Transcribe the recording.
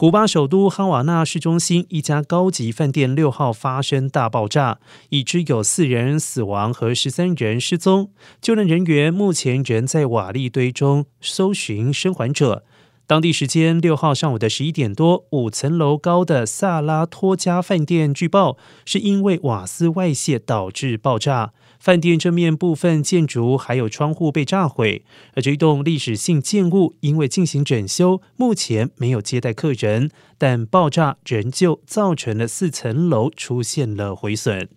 古巴首都哈瓦那市中心一家高级饭店六号发生大爆炸，已知有四人死亡和十三人失踪，救援人员目前仍在瓦砾堆中搜寻生还者。当地时间六号上午的十一点多，五层楼高的萨拉托加饭店据报是因为瓦斯外泄导致爆炸，饭店正面部分建筑还有窗户被炸毁。而这一栋历史性建物因为进行整修，目前没有接待客人，但爆炸仍旧造成了四层楼出现了毁损。